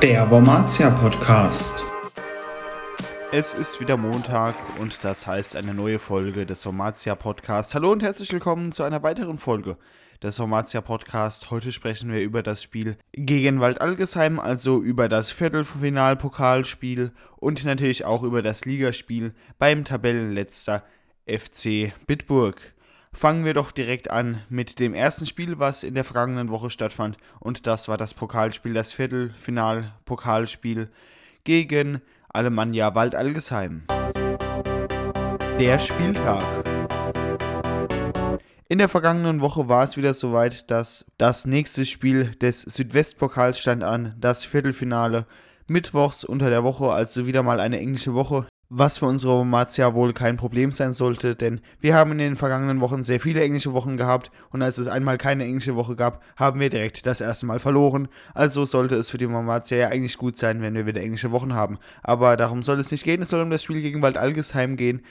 Der Wormatia Podcast. Es ist wieder Montag und das heißt eine neue Folge des Wormatia Podcasts. Hallo und herzlich willkommen zu einer weiteren Folge des Formatia Podcast. Heute sprechen wir über das Spiel gegen Wald Algesheim, also über das Viertelfinal-Pokalspiel und natürlich auch über das Ligaspiel beim Tabellenletzter FC Bitburg. Fangen wir doch direkt an mit dem ersten Spiel, was in der vergangenen Woche stattfand. Und das war das Pokalspiel, das Viertelfinal-Pokalspiel gegen Alemannia Wald Algesheim. Der Spieltag. In der vergangenen Woche war es wieder soweit, dass das nächste Spiel des Südwestpokals stand an, das Viertelfinale. Mittwochs unter der Woche, also wieder mal eine englische Woche, was für unsere Mazia wohl kein Problem sein sollte, denn wir haben in den vergangenen Wochen sehr viele englische Wochen gehabt und als es einmal keine englische Woche gab, haben wir direkt das erste Mal verloren. Also sollte es für die Mazia ja eigentlich gut sein, wenn wir wieder englische Wochen haben. Aber darum soll es nicht gehen, es soll um das Spiel gegen Wald Algesheim gehen.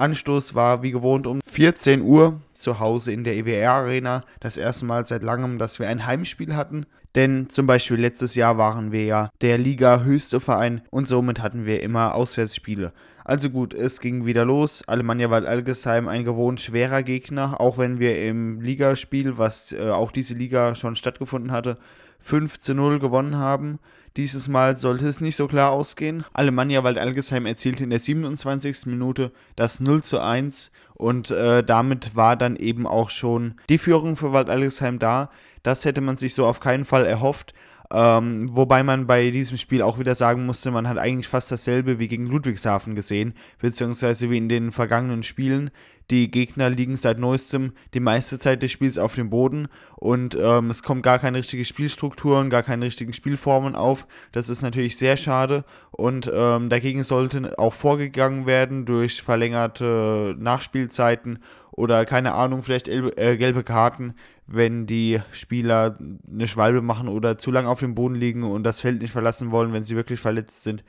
Anstoß war wie gewohnt um 14 Uhr zu Hause in der EWR Arena. Das erste Mal seit langem, dass wir ein Heimspiel hatten. Denn zum Beispiel letztes Jahr waren wir ja der Liga höchste Verein und somit hatten wir immer Auswärtsspiele. Also gut, es ging wieder los. Alemannia Wald Algesheim ein gewohnt schwerer Gegner, auch wenn wir im Ligaspiel, was äh, auch diese Liga schon stattgefunden hatte, 5 zu 0 gewonnen haben. Dieses Mal sollte es nicht so klar ausgehen. Alemannia Wald Algesheim erzielte in der 27. Minute das 0 zu 1 und äh, damit war dann eben auch schon die Führung für Wald Algesheim da. Das hätte man sich so auf keinen Fall erhofft. Ähm, wobei man bei diesem Spiel auch wieder sagen musste, man hat eigentlich fast dasselbe wie gegen Ludwigshafen gesehen, beziehungsweise wie in den vergangenen Spielen. Die Gegner liegen seit neuestem die meiste Zeit des Spiels auf dem Boden und ähm, es kommt gar keine richtige Spielstrukturen, gar keine richtigen Spielformen auf. Das ist natürlich sehr schade und ähm, dagegen sollte auch vorgegangen werden durch verlängerte Nachspielzeiten oder keine Ahnung, vielleicht äh, gelbe Karten, wenn die Spieler eine Schwalbe machen oder zu lange auf dem Boden liegen und das Feld nicht verlassen wollen, wenn sie wirklich verletzt sind.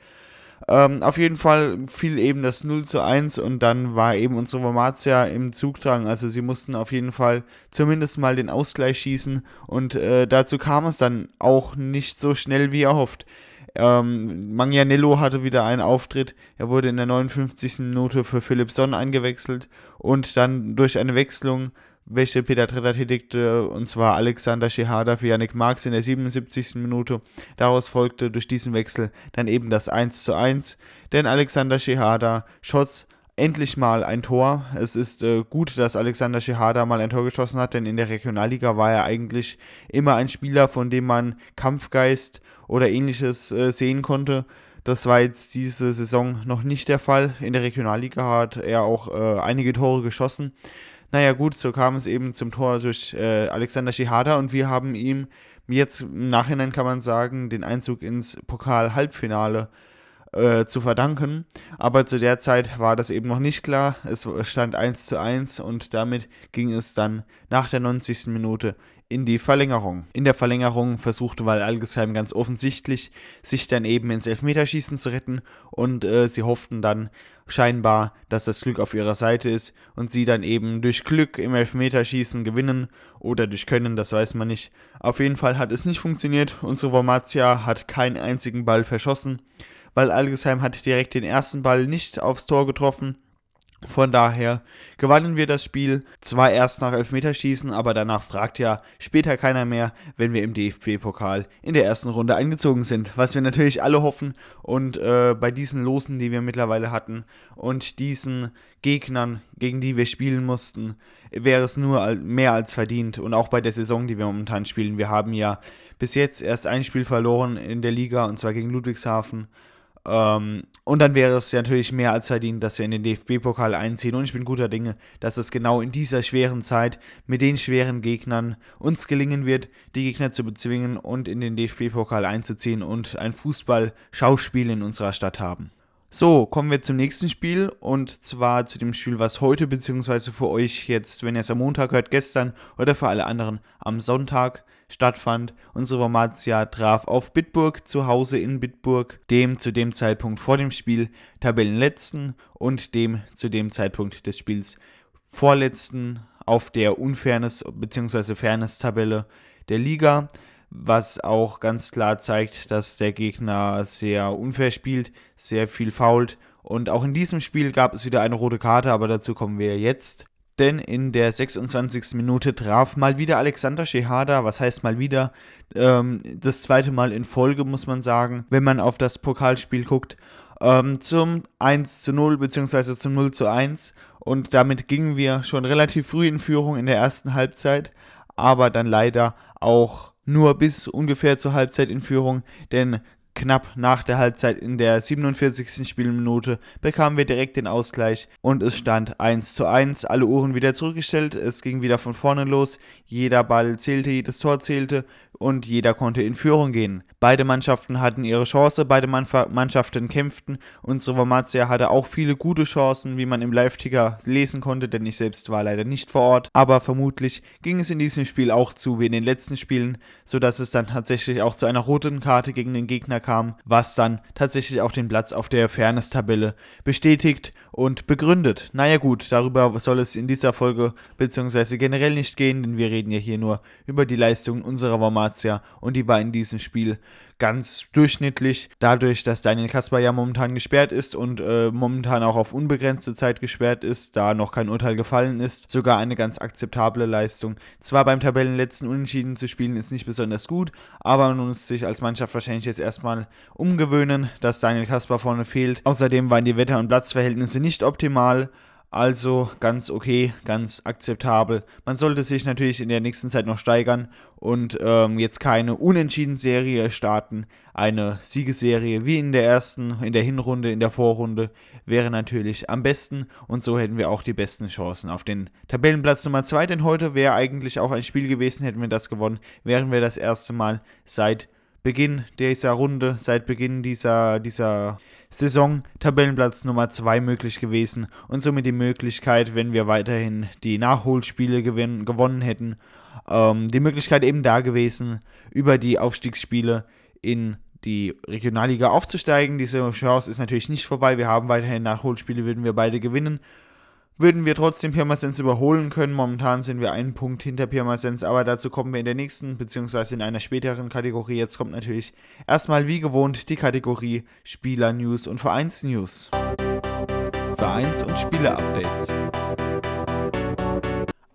Ähm, auf jeden Fall fiel eben das 0 zu 1 und dann war eben unsere Wormatia im Zugdrang. Also sie mussten auf jeden Fall zumindest mal den Ausgleich schießen und äh, dazu kam es dann auch nicht so schnell wie erhofft. Ähm, Manganiello hatte wieder einen Auftritt. Er wurde in der 59. Minute für Philipp Sonn eingewechselt und dann durch eine Wechslung welche Peter Tretter tätigte, und zwar Alexander Schehada für Yannick Marx in der 77. Minute. Daraus folgte durch diesen Wechsel dann eben das 1 zu 1, denn Alexander Schehada schoss endlich mal ein Tor. Es ist äh, gut, dass Alexander Schehada mal ein Tor geschossen hat, denn in der Regionalliga war er eigentlich immer ein Spieler, von dem man Kampfgeist oder ähnliches äh, sehen konnte. Das war jetzt diese Saison noch nicht der Fall. In der Regionalliga hat er auch äh, einige Tore geschossen. Naja gut, so kam es eben zum Tor durch äh, Alexander Schihada und wir haben ihm jetzt im Nachhinein kann man sagen, den Einzug ins Pokal-Halbfinale äh, zu verdanken. Aber zu der Zeit war das eben noch nicht klar. Es stand 1 zu 1 und damit ging es dann nach der 90. Minute in die Verlängerung. In der Verlängerung versuchte Val Algesheim ganz offensichtlich, sich dann eben ins Elfmeterschießen zu retten und äh, sie hofften dann scheinbar, dass das Glück auf ihrer Seite ist und sie dann eben durch Glück im Elfmeterschießen gewinnen oder durch Können, das weiß man nicht. Auf jeden Fall hat es nicht funktioniert. Unsere Wormatia hat keinen einzigen Ball verschossen, weil Algesheim hat direkt den ersten Ball nicht aufs Tor getroffen von daher gewannen wir das Spiel zwar erst nach Elfmeterschießen, aber danach fragt ja später keiner mehr, wenn wir im DFB-Pokal in der ersten Runde eingezogen sind, was wir natürlich alle hoffen und äh, bei diesen Losen, die wir mittlerweile hatten und diesen Gegnern, gegen die wir spielen mussten, wäre es nur mehr als verdient und auch bei der Saison, die wir momentan spielen. Wir haben ja bis jetzt erst ein Spiel verloren in der Liga und zwar gegen Ludwigshafen ähm, und dann wäre es natürlich mehr als verdient, dass wir in den DFB-Pokal einziehen. Und ich bin guter Dinge, dass es genau in dieser schweren Zeit mit den schweren Gegnern uns gelingen wird, die Gegner zu bezwingen und in den DFB-Pokal einzuziehen und ein Fußball-Schauspiel in unserer Stadt haben. So, kommen wir zum nächsten Spiel und zwar zu dem Spiel, was heute beziehungsweise für euch jetzt, wenn ihr es am Montag hört, gestern oder für alle anderen am Sonntag stattfand. Unsere Wormatia traf auf Bitburg zu Hause in Bitburg, dem zu dem Zeitpunkt vor dem Spiel Tabellenletzten und dem zu dem Zeitpunkt des Spiels vorletzten auf der Unfairness bzw. Fairness-Tabelle der Liga, was auch ganz klar zeigt, dass der Gegner sehr unfair spielt, sehr viel fault. Und auch in diesem Spiel gab es wieder eine rote Karte, aber dazu kommen wir jetzt. Denn in der 26. Minute traf mal wieder Alexander Shehada, was heißt mal wieder, ähm, das zweite Mal in Folge, muss man sagen, wenn man auf das Pokalspiel guckt, ähm, zum 1 zu 0 bzw. zum 0 zu 1. Und damit gingen wir schon relativ früh in Führung in der ersten Halbzeit, aber dann leider auch nur bis ungefähr zur Halbzeit in Führung, denn Knapp nach der Halbzeit in der 47. Spielminute bekamen wir direkt den Ausgleich und es stand 1 zu 1. Alle Uhren wieder zurückgestellt, es ging wieder von vorne los. Jeder Ball zählte, jedes Tor zählte und jeder konnte in Führung gehen. Beide Mannschaften hatten ihre Chance, beide Mannschaften kämpften. Unsere Wormatia hatte auch viele gute Chancen, wie man im Live-Ticker lesen konnte, denn ich selbst war leider nicht vor Ort. Aber vermutlich ging es in diesem Spiel auch zu wie in den letzten Spielen, sodass es dann tatsächlich auch zu einer roten Karte gegen den Gegner kam, was dann tatsächlich auch den Platz auf der Fairness-Tabelle bestätigt und begründet. Naja gut, darüber soll es in dieser Folge beziehungsweise generell nicht gehen, denn wir reden ja hier nur über die Leistungen unserer Wormatia und die war in diesem Spiel ganz durchschnittlich. Dadurch, dass Daniel Kasper ja momentan gesperrt ist und äh, momentan auch auf unbegrenzte Zeit gesperrt ist, da noch kein Urteil gefallen ist, sogar eine ganz akzeptable Leistung. Zwar beim Tabellenletzten Unentschieden zu spielen ist nicht besonders gut, aber man muss sich als Mannschaft wahrscheinlich jetzt erstmal umgewöhnen, dass Daniel Kasper vorne fehlt. Außerdem waren die Wetter- und Platzverhältnisse nicht optimal. Also ganz okay, ganz akzeptabel. Man sollte sich natürlich in der nächsten Zeit noch steigern und ähm, jetzt keine Unentschieden-Serie starten. Eine Siegesserie wie in der ersten, in der Hinrunde, in der Vorrunde wäre natürlich am besten und so hätten wir auch die besten Chancen auf den Tabellenplatz Nummer 2. Denn heute wäre eigentlich auch ein Spiel gewesen, hätten wir das gewonnen, wären wir das erste Mal seit Beginn dieser Runde, seit Beginn dieser, dieser Saison Tabellenplatz Nummer 2 möglich gewesen und somit die Möglichkeit, wenn wir weiterhin die Nachholspiele gewinn, gewonnen hätten, ähm, die Möglichkeit eben da gewesen, über die Aufstiegsspiele in die Regionalliga aufzusteigen. Diese Chance ist natürlich nicht vorbei. Wir haben weiterhin Nachholspiele, würden wir beide gewinnen würden wir trotzdem Pirmasens überholen können. Momentan sind wir einen Punkt hinter Pirmasens, aber dazu kommen wir in der nächsten bzw. in einer späteren Kategorie. Jetzt kommt natürlich erstmal wie gewohnt die Kategorie Spieler News und Vereins News. Vereins- und Spieler-Updates.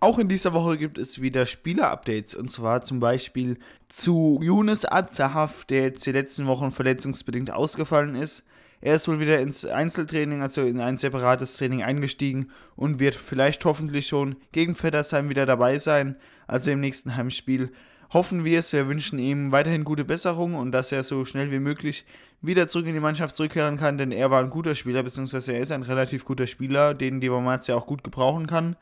Auch in dieser Woche gibt es wieder Spieler-Updates und zwar zum Beispiel zu Younes Azahaf, der jetzt die letzten Wochen verletzungsbedingt ausgefallen ist. Er ist wohl wieder ins Einzeltraining, also in ein separates Training eingestiegen und wird vielleicht hoffentlich schon gegen Vettersheim wieder dabei sein, also im nächsten Heimspiel. Hoffen wir es, wir wünschen ihm weiterhin gute Besserung und dass er so schnell wie möglich wieder zurück in die Mannschaft zurückkehren kann, denn er war ein guter Spieler, beziehungsweise er ist ein relativ guter Spieler, den die Wormatia auch gut gebrauchen kann.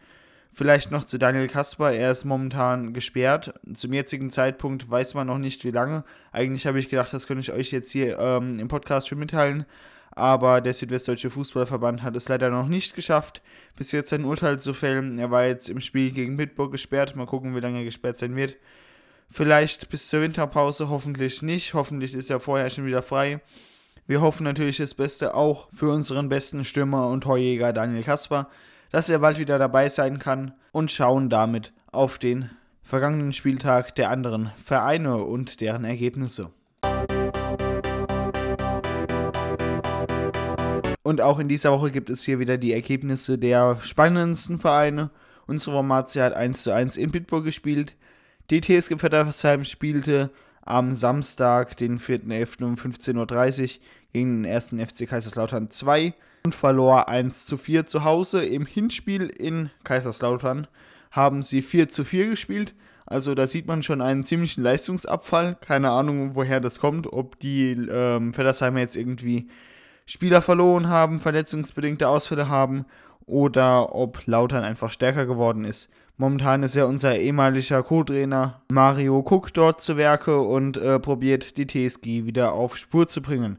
Vielleicht noch zu Daniel Kasper, er ist momentan gesperrt. Zum jetzigen Zeitpunkt weiß man noch nicht, wie lange. Eigentlich habe ich gedacht, das könnte ich euch jetzt hier ähm, im Podcast schon mitteilen. Aber der Südwestdeutsche Fußballverband hat es leider noch nicht geschafft, bis jetzt ein Urteil zu fällen. Er war jetzt im Spiel gegen Bitburg gesperrt. Mal gucken, wie lange er gesperrt sein wird. Vielleicht bis zur Winterpause, hoffentlich nicht. Hoffentlich ist er vorher schon wieder frei. Wir hoffen natürlich das Beste auch für unseren besten Stürmer und Torjäger Daniel Kasper dass er bald wieder dabei sein kann und schauen damit auf den vergangenen Spieltag der anderen Vereine und deren Ergebnisse. Und auch in dieser Woche gibt es hier wieder die Ergebnisse der spannendsten Vereine. Unsere Formatia hat 1 zu 1 in Bitburg gespielt. Die TSG Vettersheim spielte am Samstag, den 4.11. um 15.30 Uhr gegen den 1. FC Kaiserslautern 2 und verlor 1 zu 4 zu Hause. Im Hinspiel in Kaiserslautern haben sie 4 zu 4 gespielt. Also da sieht man schon einen ziemlichen Leistungsabfall. Keine Ahnung, woher das kommt. Ob die ähm, Feddersheimer jetzt irgendwie Spieler verloren haben, verletzungsbedingte Ausfälle haben oder ob Lautern einfach stärker geworden ist. Momentan ist ja unser ehemaliger Co-Trainer Mario Cook dort zu Werke und äh, probiert die TSG wieder auf Spur zu bringen.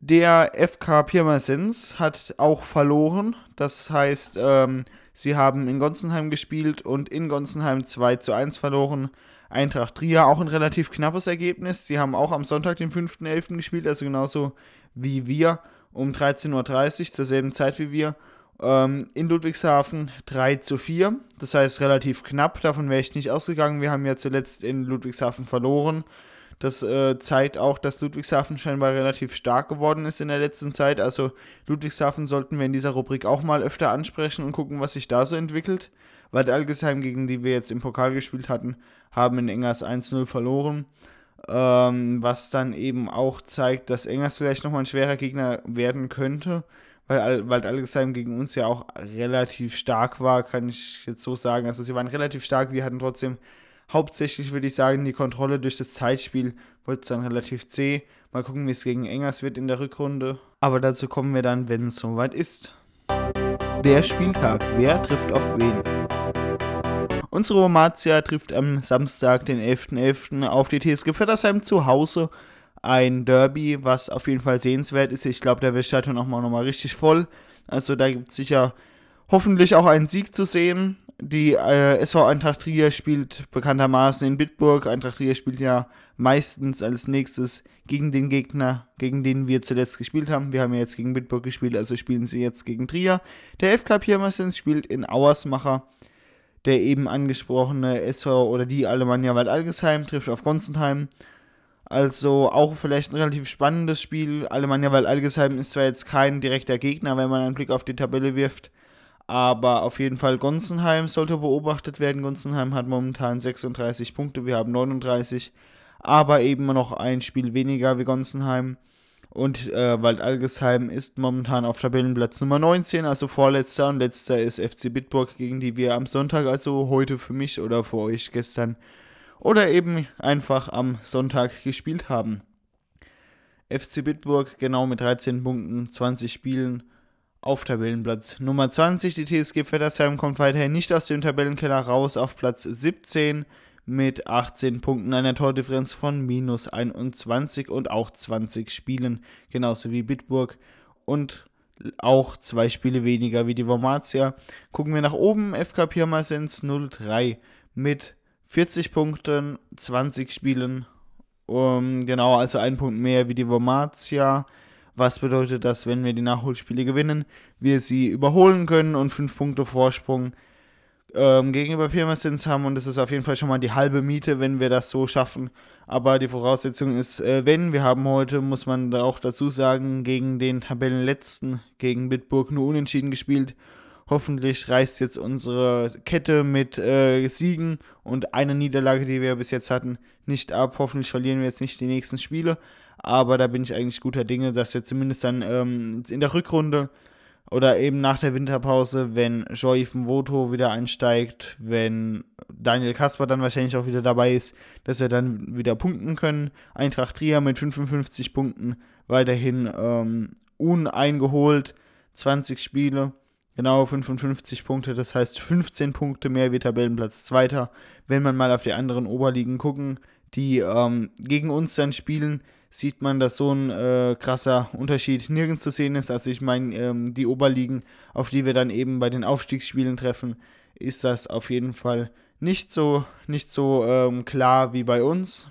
Der FK Pirmasens hat auch verloren. Das heißt, ähm, sie haben in Gonsenheim gespielt und in Gonsenheim 2 zu 1 verloren. Eintracht Trier auch ein relativ knappes Ergebnis. Sie haben auch am Sonntag, den 5.11. gespielt, also genauso wie wir, um 13.30 Uhr, zur selben Zeit wie wir. Ähm, in Ludwigshafen 3 zu 4. Das heißt relativ knapp. Davon wäre ich nicht ausgegangen. Wir haben ja zuletzt in Ludwigshafen verloren. Das äh, zeigt auch, dass Ludwigshafen scheinbar relativ stark geworden ist in der letzten Zeit. Also Ludwigshafen sollten wir in dieser Rubrik auch mal öfter ansprechen und gucken, was sich da so entwickelt. Weil Algesheim, gegen die wir jetzt im Pokal gespielt hatten, haben in Engers 1-0 verloren. Ähm, was dann eben auch zeigt, dass Engers vielleicht nochmal ein schwerer Gegner werden könnte. Weil, weil Algesheim gegen uns ja auch relativ stark war, kann ich jetzt so sagen. Also sie waren relativ stark, wir hatten trotzdem Hauptsächlich würde ich sagen, die Kontrolle durch das Zeitspiel wird dann relativ zäh. Mal gucken, wie es gegen Engers wird in der Rückrunde. Aber dazu kommen wir dann, wenn es soweit ist. Der Spieltag. Wer trifft auf wen? Unsere Romatia trifft am Samstag, den 11.11. .11. auf die TSG Vettersheim zu Hause. Ein Derby, was auf jeden Fall sehenswert ist. Ich glaube, da wird Stadion auch mal nochmal richtig voll. Also da gibt es sicher hoffentlich auch einen Sieg zu sehen. Die äh, SV Eintracht Trier spielt bekanntermaßen in Bitburg. Eintracht Trier spielt ja meistens als nächstes gegen den Gegner, gegen den wir zuletzt gespielt haben. Wir haben ja jetzt gegen Bitburg gespielt, also spielen sie jetzt gegen Trier. Der FK Pirmasens spielt in Auersmacher. Der eben angesprochene SV oder die Alemannia Wald-Algesheim trifft auf Gonzenheim. Also auch vielleicht ein relativ spannendes Spiel. Alemannia Wald-Algesheim ist zwar jetzt kein direkter Gegner, wenn man einen Blick auf die Tabelle wirft aber auf jeden Fall Gonzenheim sollte beobachtet werden. Gonzenheim hat momentan 36 Punkte, wir haben 39, aber eben noch ein Spiel weniger wie Gonzenheim. Und äh, Waldalgesheim ist momentan auf Tabellenplatz Nummer 19, also vorletzter und letzter ist FC Bitburg, gegen die wir am Sonntag, also heute für mich oder für euch gestern oder eben einfach am Sonntag gespielt haben. FC Bitburg genau mit 13 Punkten, 20 Spielen auf Tabellenplatz Nummer 20. Die TSG Vettersheim kommt weiterhin nicht aus dem Tabellenkeller raus auf Platz 17 mit 18 Punkten, einer Tordifferenz von minus 21 und auch 20 Spielen, genauso wie Bitburg und auch zwei Spiele weniger wie die Wormatia. Gucken wir nach oben, FK Pirmasens 03 mit 40 Punkten, 20 Spielen, um, genau, also ein Punkt mehr wie die Wormatia was bedeutet dass, wenn wir die Nachholspiele gewinnen, wir sie überholen können und 5 Punkte Vorsprung ähm, gegenüber Pirmasens haben und das ist auf jeden Fall schon mal die halbe Miete, wenn wir das so schaffen. Aber die Voraussetzung ist, äh, wenn, wir haben heute, muss man auch dazu sagen, gegen den Tabellenletzten, gegen Bitburg nur unentschieden gespielt. Hoffentlich reißt jetzt unsere Kette mit äh, Siegen und einer Niederlage, die wir bis jetzt hatten, nicht ab. Hoffentlich verlieren wir jetzt nicht die nächsten Spiele. Aber da bin ich eigentlich guter Dinge, dass wir zumindest dann ähm, in der Rückrunde oder eben nach der Winterpause, wenn Joy Voto wieder einsteigt, wenn Daniel Kasper dann wahrscheinlich auch wieder dabei ist, dass wir dann wieder punkten können. Eintracht Trier mit 55 Punkten weiterhin ähm, uneingeholt, 20 Spiele, genau 55 Punkte, das heißt 15 Punkte mehr wie Tabellenplatz Zweiter. Wenn man mal auf die anderen Oberligen gucken, die ähm, gegen uns dann spielen, sieht man, dass so ein äh, krasser Unterschied nirgends zu sehen ist. Also ich meine, ähm, die Oberligen, auf die wir dann eben bei den Aufstiegsspielen treffen, ist das auf jeden Fall nicht so, nicht so ähm, klar wie bei uns.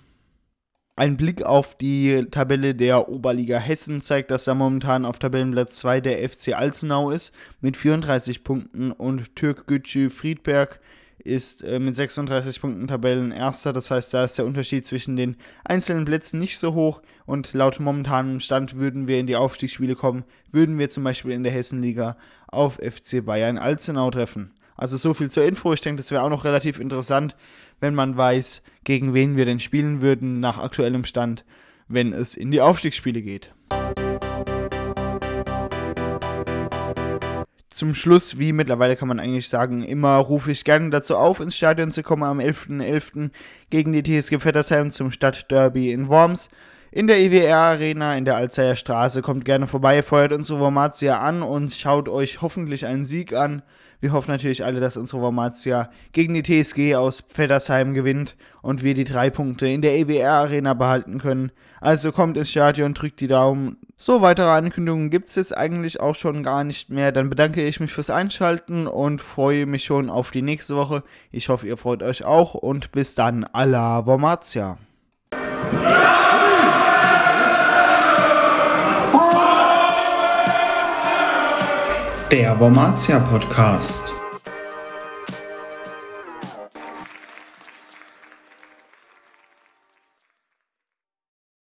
Ein Blick auf die Tabelle der Oberliga Hessen zeigt, dass da momentan auf Tabellenplatz 2 der FC Alzenau ist mit 34 Punkten und Türk Gücü Friedberg ist äh, mit 36 Punkten Tabellenerster. Das heißt, da ist der Unterschied zwischen den einzelnen Plätzen nicht so hoch. Und laut momentanem Stand würden wir in die Aufstiegsspiele kommen, würden wir zum Beispiel in der Hessenliga auf FC Bayern Alzenau treffen. Also so viel zur Info. Ich denke, das wäre auch noch relativ interessant, wenn man weiß, gegen wen wir denn spielen würden nach aktuellem Stand, wenn es in die Aufstiegsspiele geht. Zum Schluss, wie mittlerweile kann man eigentlich sagen, immer rufe ich gerne dazu auf, ins Stadion zu kommen am 11.11. .11. gegen die TSG Vettersheim zum Stadtderby in Worms. In der EWR Arena in der Alzeier Straße. Kommt gerne vorbei, feuert unsere Wormatia an und schaut euch hoffentlich einen Sieg an. Wir hoffen natürlich alle, dass unsere Wormatia gegen die TSG aus Vettersheim gewinnt und wir die drei Punkte in der EWR Arena behalten können. Also kommt ins Stadion, drückt die Daumen. So, weitere Ankündigungen gibt es jetzt eigentlich auch schon gar nicht mehr. Dann bedanke ich mich fürs Einschalten und freue mich schon auf die nächste Woche. Ich hoffe, ihr freut euch auch und bis dann, alla Wormatia. Der Wormatia Podcast.